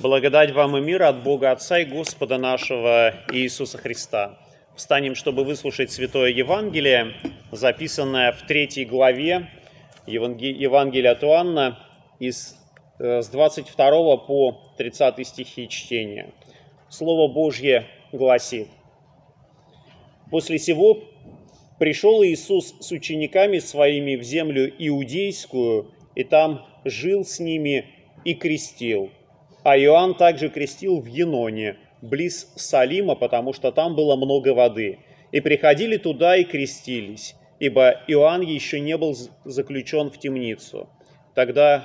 Благодать вам и мир от Бога Отца и Господа нашего Иисуса Христа. Встанем, чтобы выслушать Святое Евангелие, записанное в третьей главе Евангелия от Иоанна из, э, с 22 по 30 стихи чтения. Слово Божье гласит. «После сего пришел Иисус с учениками своими в землю иудейскую, и там жил с ними и крестил. А Иоанн также крестил в Еноне, близ Салима, потому что там было много воды. И приходили туда и крестились, ибо Иоанн еще не был заключен в темницу. Тогда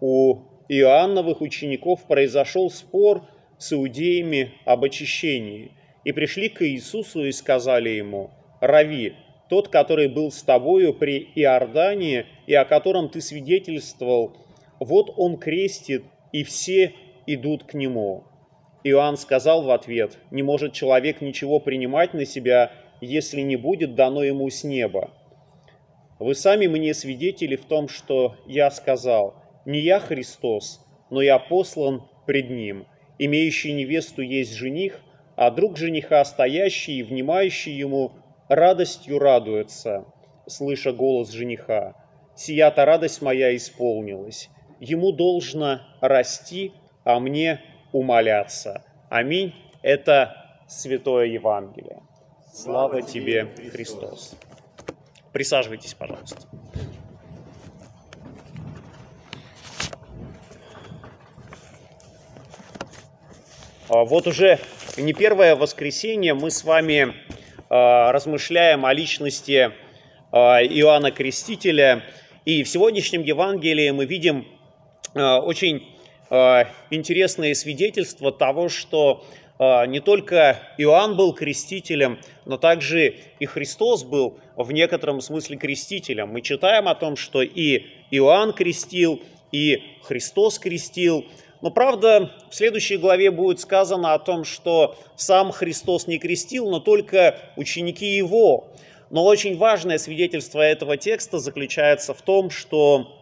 у Иоанновых учеников произошел спор с иудеями об очищении, и пришли к Иисусу и сказали ему, «Рави, тот, который был с тобою при Иордании и о котором ты свидетельствовал, вот он крестит, и все идут к нему. Иоанн сказал в ответ, не может человек ничего принимать на себя, если не будет дано ему с неба. Вы сами мне свидетели в том, что я сказал, не я Христос, но я послан пред ним. Имеющий невесту есть жених, а друг жениха, стоящий и внимающий ему, радостью радуется, слыша голос жениха. «Сия-то радость моя исполнилась» ему должно расти, а мне умоляться. Аминь. Это Святое Евангелие. Слава тебе, Христос. Присаживайтесь, пожалуйста. А, вот уже не первое воскресенье мы с вами а, размышляем о личности а, Иоанна Крестителя. И в сегодняшнем Евангелии мы видим очень э, интересное свидетельство того, что э, не только Иоанн был крестителем, но также и Христос был в некотором смысле крестителем. Мы читаем о том, что и Иоанн крестил, и Христос крестил. Но правда, в следующей главе будет сказано о том, что сам Христос не крестил, но только ученики его. Но очень важное свидетельство этого текста заключается в том, что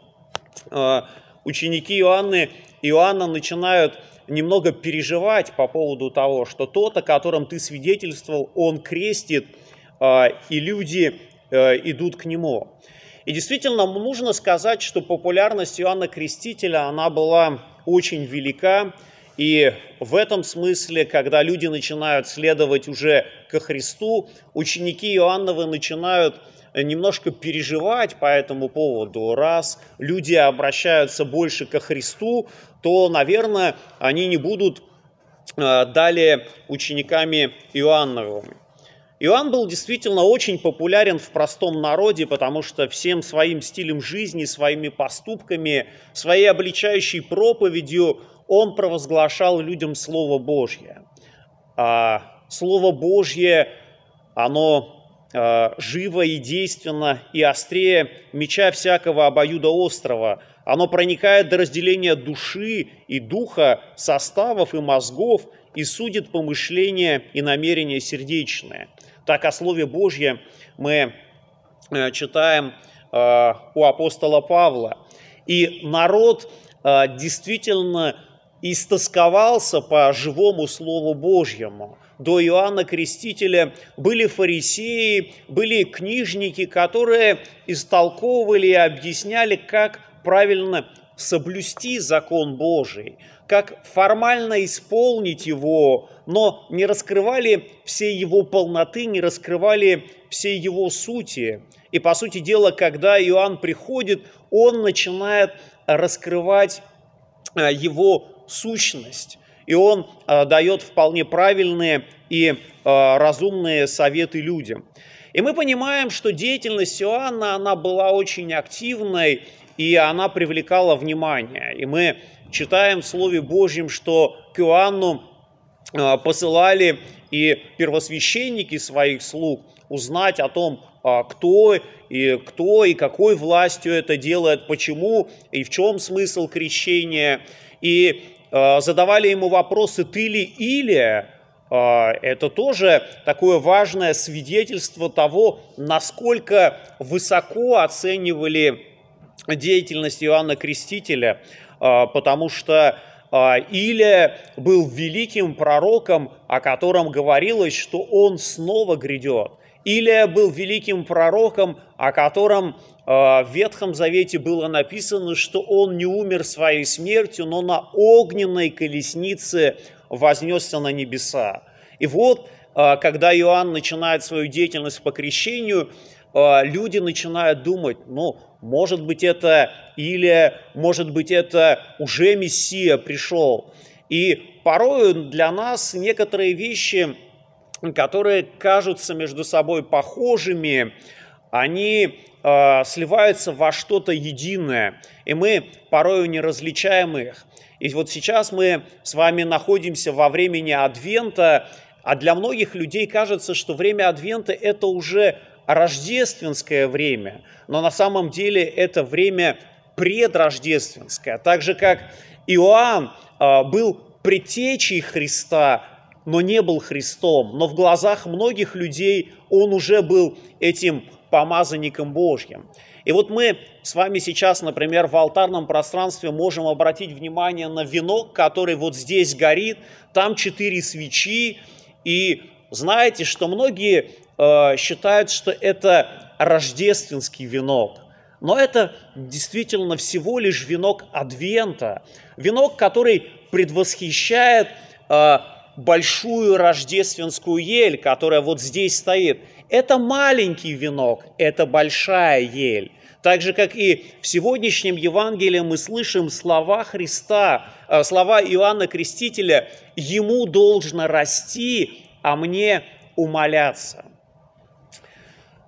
ученики Иоанны, Иоанна начинают немного переживать по поводу того, что тот, о котором ты свидетельствовал, он крестит, а, и люди э, идут к нему. И действительно, нужно сказать, что популярность Иоанна Крестителя, она была очень велика, и в этом смысле, когда люди начинают следовать уже ко Христу, ученики Иоанновы начинают немножко переживать по этому поводу. Раз люди обращаются больше ко Христу, то, наверное, они не будут э, далее учениками Иоанновыми. Иоанн был действительно очень популярен в простом народе, потому что всем своим стилем жизни, своими поступками, своей обличающей проповедью он провозглашал людям Слово Божье. А Слово Божье, оно Э, живо и действенно и острее меча всякого обоюдоострого. Оно проникает до разделения души и духа, составов и мозгов и судит помышления и намерения сердечные. Так о Слове Божьем мы э, читаем э, у апостола Павла. И народ действительно истосковался по живому Слову Божьему – до Иоанна Крестителя были фарисеи, были книжники, которые истолковывали и объясняли, как правильно соблюсти закон Божий, как формально исполнить его, но не раскрывали всей его полноты, не раскрывали всей его сути. И, по сути дела, когда Иоанн приходит, он начинает раскрывать э, его сущность и он э, дает вполне правильные и э, разумные советы людям. И мы понимаем, что деятельность Иоанна, она была очень активной, и она привлекала внимание. И мы читаем в Слове Божьем, что к Иоанну э, посылали и первосвященники своих слуг узнать о том, кто и кто и какой властью это делает, почему и в чем смысл крещения. И задавали ему вопросы «ты ли Илия?», э, это тоже такое важное свидетельство того, насколько высоко оценивали деятельность Иоанна Крестителя, э, потому что Илия был великим пророком, о котором говорилось, что он снова грядет. Илия был великим пророком, о котором в Ветхом Завете было написано, что он не умер своей смертью, но на огненной колеснице вознесся на небеса. И вот, когда Иоанн начинает свою деятельность по крещению, люди начинают думать, ну, может быть, это или, может быть, это уже Мессия пришел. И порою для нас некоторые вещи, которые кажутся между собой похожими, они э, сливаются во что-то единое, и мы порою не различаем их. И вот сейчас мы с вами находимся во времени Адвента, а для многих людей кажется, что время Адвента – это уже рождественское время, но на самом деле это время предрождественское. Так же, как Иоанн а, был предтечей Христа, но не был Христом, но в глазах многих людей он уже был этим помазанником Божьим. И вот мы с вами сейчас, например, в алтарном пространстве можем обратить внимание на венок, который вот здесь горит, там четыре свечи, и знаете, что многие Э, считают, что это рождественский венок. Но это действительно всего лишь венок Адвента. Венок, который предвосхищает э, большую рождественскую ель, которая вот здесь стоит. Это маленький венок, это большая ель. Так же, как и в сегодняшнем Евангелии мы слышим слова Христа, э, слова Иоанна Крестителя, «Ему должно расти, а мне умоляться».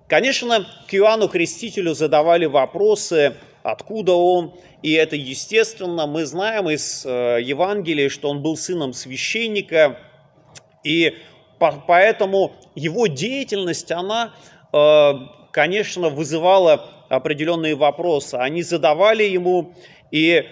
Конечно, к Иоанну Крестителю задавали вопросы, откуда он, и это естественно. Мы знаем из э, Евангелия, что он был сыном священника, и поэтому его деятельность, она, э, конечно, вызывала определенные вопросы. Они задавали ему, и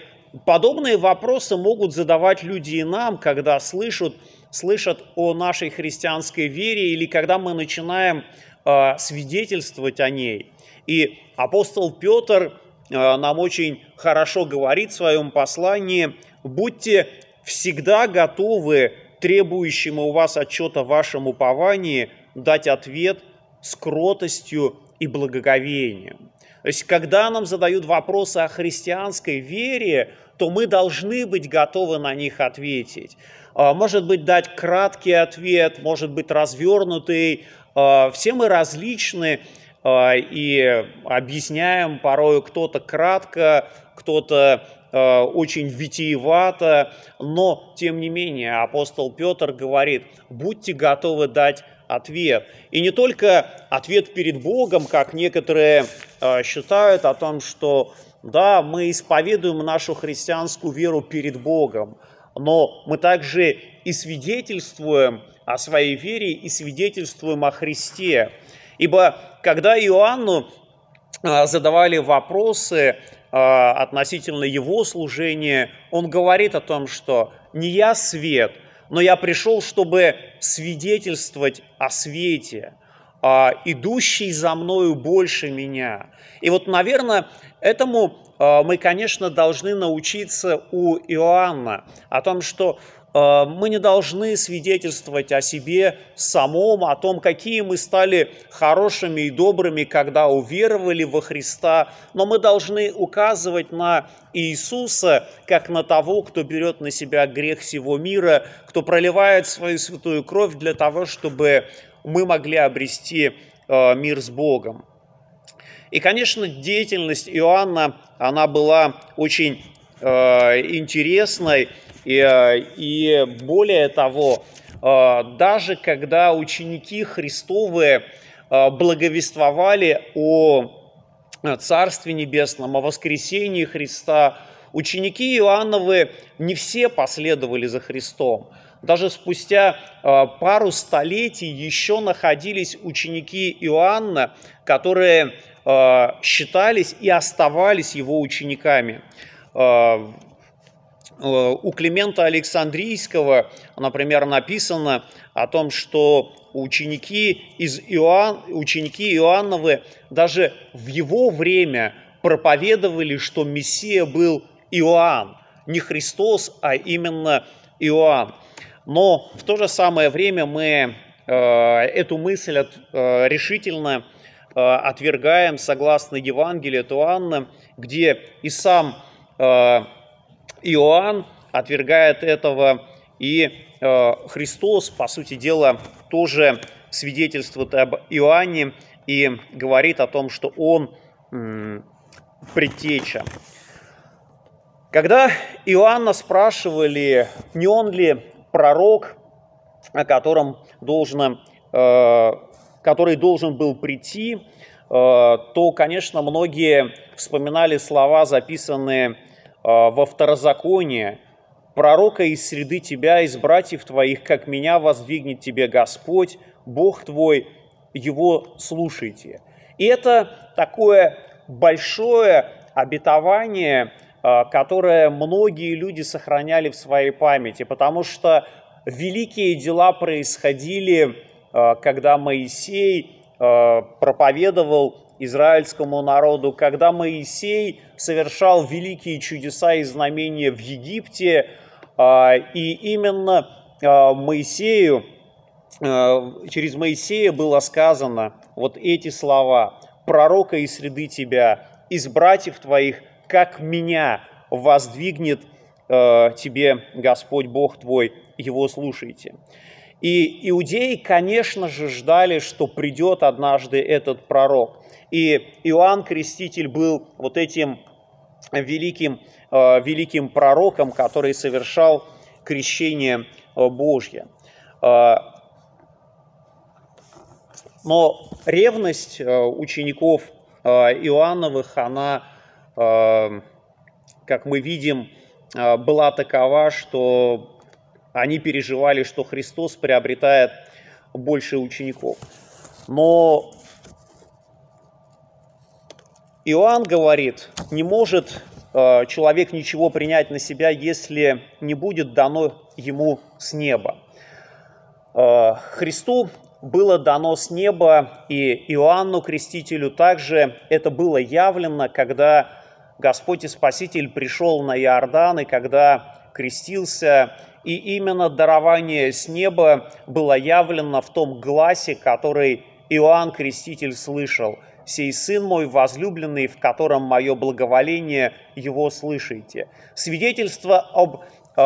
подобные вопросы могут задавать люди и нам, когда слышат, слышат о нашей христианской вере или когда мы начинаем Э, свидетельствовать о ней. И апостол Петр нам очень хорошо говорит в своем послании, будьте всегда готовы требующему у вас отчета вашем уповании дать ответ с кротостью и благоговением. То есть, когда нам задают вопросы о христианской вере, то мы должны быть готовы на них ответить. Э, может быть, дать краткий ответ, может быть, развернутый, а, все мы различны и объясняем порой кто-то кратко, кто-то а, очень витиевато, но тем не менее апостол Петр говорит, будьте готовы дать ответ. И не только ответ перед Богом, как некоторые считают о том, что да, мы исповедуем нашу христианскую веру перед Богом, но мы также и свидетельствуем о своей вере и свидетельствуем о Христе. Ибо когда Иоанну а, задавали вопросы а, относительно его служения, он говорит о том, что «не я свет, но я пришел, чтобы свидетельствовать о свете, а, идущий за мною больше меня». И вот, наверное, этому мы, конечно, должны научиться у Иоанна, о том, что мы не должны свидетельствовать о себе самом, о том, какие мы стали хорошими и добрыми, когда уверовали во Христа, но мы должны указывать на Иисуса, как на того, кто берет на себя грех всего мира, кто проливает свою святую кровь для того, чтобы мы могли обрести э, мир с Богом. И, конечно, деятельность Иоанна, она была очень э, интересной, и, э, и более того, э, даже когда ученики Христовы э, благовествовали о Царстве Небесном, о воскресении Христа, ученики Иоанновы не все последовали за Христом. Даже спустя пару столетий еще находились ученики Иоанна, которые считались и оставались его учениками. Э, у Климента Александрийского, например, написано о том, что ученики, из Иоанн, ученики Иоанновы даже в его время проповедовали, что Мессия был Иоанн. не Христос, а именно Иоанн. Но в то же самое время мы э, эту мысль э, решительно отвергаем согласно Евангелию от Иоанна, где и сам Иоанн отвергает этого, и э, Христос, по сути дела, тоже свидетельствует об Иоанне и говорит о том, что он предтеча. Когда Иоанна спрашивали, не он ли пророк, о котором должно, э, который должен был прийти, э, то, конечно, многие вспоминали слова, записанные во второзаконии, «Пророка из среды тебя, из братьев твоих, как меня воздвигнет тебе Господь, Бог твой, его слушайте». И это такое большое обетование – Э, которое многие люди сохраняли в своей памяти, потому что великие дела происходили, э, когда Моисей проповедовал израильскому народу, когда Моисей совершал великие чудеса и знамения в Египте, и именно Моисею, через Моисея было сказано вот эти слова «Пророка из среды тебя, из братьев твоих как меня воздвигнет тебе Господь Бог твой, его слушайте. И иудеи, конечно же, ждали, что придет однажды этот пророк. И Иоанн Креститель был вот этим великим, э, великим пророком, который совершал крещение э, Божье. Э, но ревность э, учеников э, Иоанновых, она как мы видим, э, была такова, что они переживали, что Христос приобретает больше учеников. Но Иоанн говорит, не может э, человек ничего принять на себя, если не будет дано ему с неба. Э, Христу было дано с неба, и Иоанну Крестителю также это было явлено, когда Господь и Спаситель пришел на Иордан, и когда крестился, и именно дарование с неба было явлено в том гласе, который Иоанн Креститель слышал. «Сей Сын мой возлюбленный, в котором мое благоволение, его слышите». Свидетельство об э,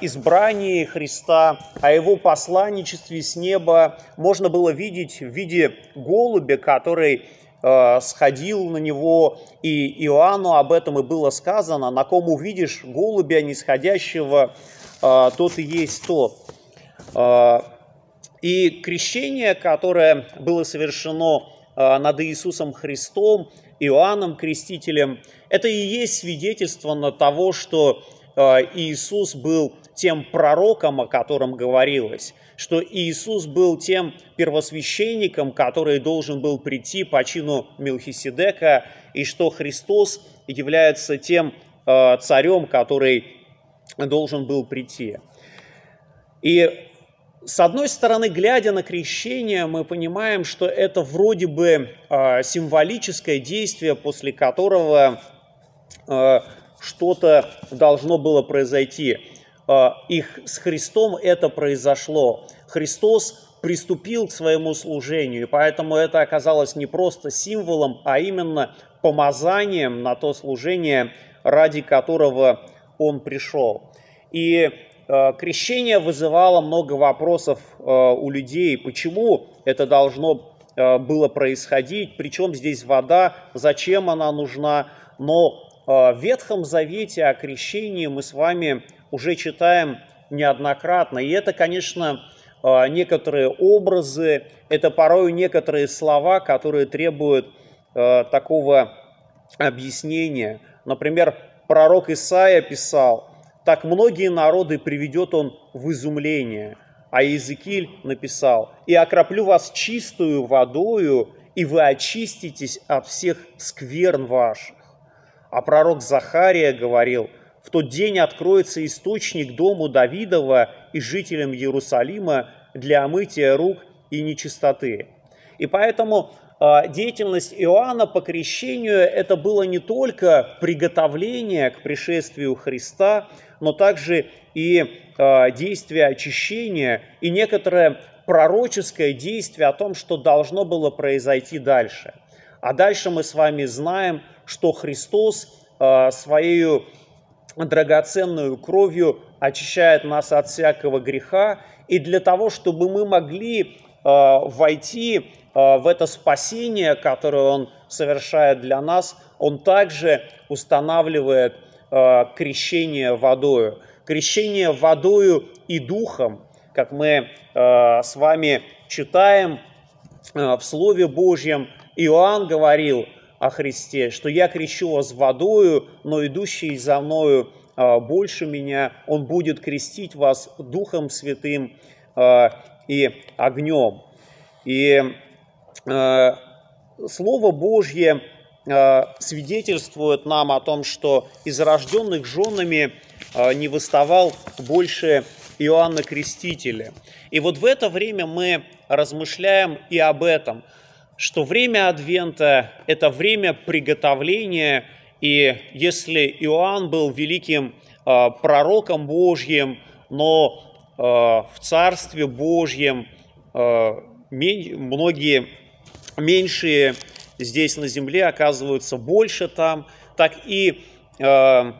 избрании Христа, о его посланничестве с неба можно было видеть в виде голубя, который Э, сходил на него, и Иоанну об этом и было сказано, на ком увидишь голубя нисходящего, э, тот и есть тот. Э, и крещение, которое было совершено над Иисусом Христом, Иоанном Крестителем, это и есть свидетельство на того, что Иисус был тем пророком, о котором говорилось, что Иисус был тем первосвященником, который должен был прийти по чину Мелхиседека, и что Христос является тем царем, который должен был прийти. И с одной стороны, глядя на крещение, мы понимаем, что это вроде бы э, символическое действие, после которого э, что-то должно было произойти. А, их с Христом это произошло. Христос приступил к своему служению, и поэтому это оказалось не просто символом, а именно помазанием на то служение, ради которого он пришел. И э, крещение вызывало много вопросов э, у людей, почему это должно э, было происходить, причем здесь вода, зачем она нужна. Но в Ветхом Завете о крещении мы с вами уже читаем неоднократно. И это, конечно, некоторые образы, это порой некоторые слова, которые требуют такого объяснения. Например, пророк Исаия писал, «Так многие народы приведет он в изумление». А Иезекииль написал, «И окроплю вас чистую водою, и вы очиститесь от всех скверн ваших». А пророк Захария говорил – в тот день откроется источник дому Давидова и жителям Иерусалима для омытия рук и нечистоты. И поэтому деятельность Иоанна по крещению это было не только приготовление к пришествию Христа, но также и а, действие очищения и некоторое пророческое действие о том, что должно было произойти дальше. А дальше мы с вами знаем, что Христос а, своей драгоценную кровью очищает нас от всякого греха, и для того, чтобы мы могли войти Э, в это спасение, которое Он совершает для нас, Он также устанавливает э, крещение водою. Крещение водою и духом, как мы э, с вами читаем в Слове Божьем, Иоанн говорил о Христе, что я крещу вас водою, но идущий за мною больше меня, он будет крестить вас Духом Святым и огнем. И Э, Слово Божье э, свидетельствует нам о том, что из рожденных женами э, не выставал больше Иоанна Крестителя. И вот в это время мы размышляем и об этом, что время Адвента – это время приготовления, и если Иоанн был великим пророком Божьим, но в Царстве Божьем многие меньшие здесь на земле оказываются больше там, так и э,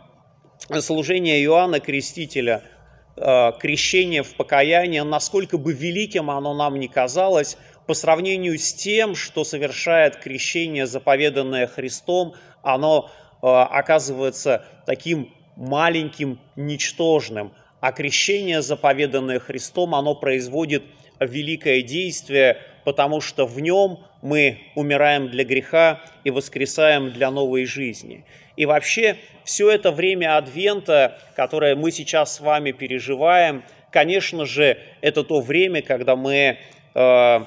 служение Иоанна Крестителя, э, крещение в покаяние, насколько бы великим оно нам не казалось, по сравнению с тем, что совершает крещение, заповеданное Христом, оно э, оказывается таким маленьким, ничтожным. А крещение, заповеданное Христом, оно производит великое действие, потому что в нем мы умираем для греха и воскресаем для новой жизни. И вообще все это время Адвента, которое мы сейчас с вами переживаем, конечно же, это то время, когда мы э, э,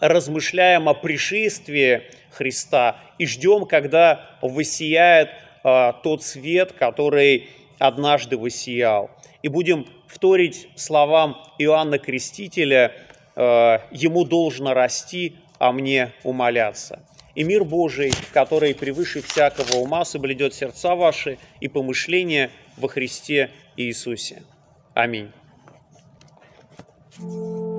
размышляем о пришествии Христа и ждем, когда воссияет э, тот свет, который однажды воссиял. И будем вторить словам Иоанна Крестителя «Э, «Ему должно расти, а мне умоляться». И мир Божий, который превыше всякого ума соблюдет сердца ваши и помышления во Христе Иисусе. Аминь. Thank you.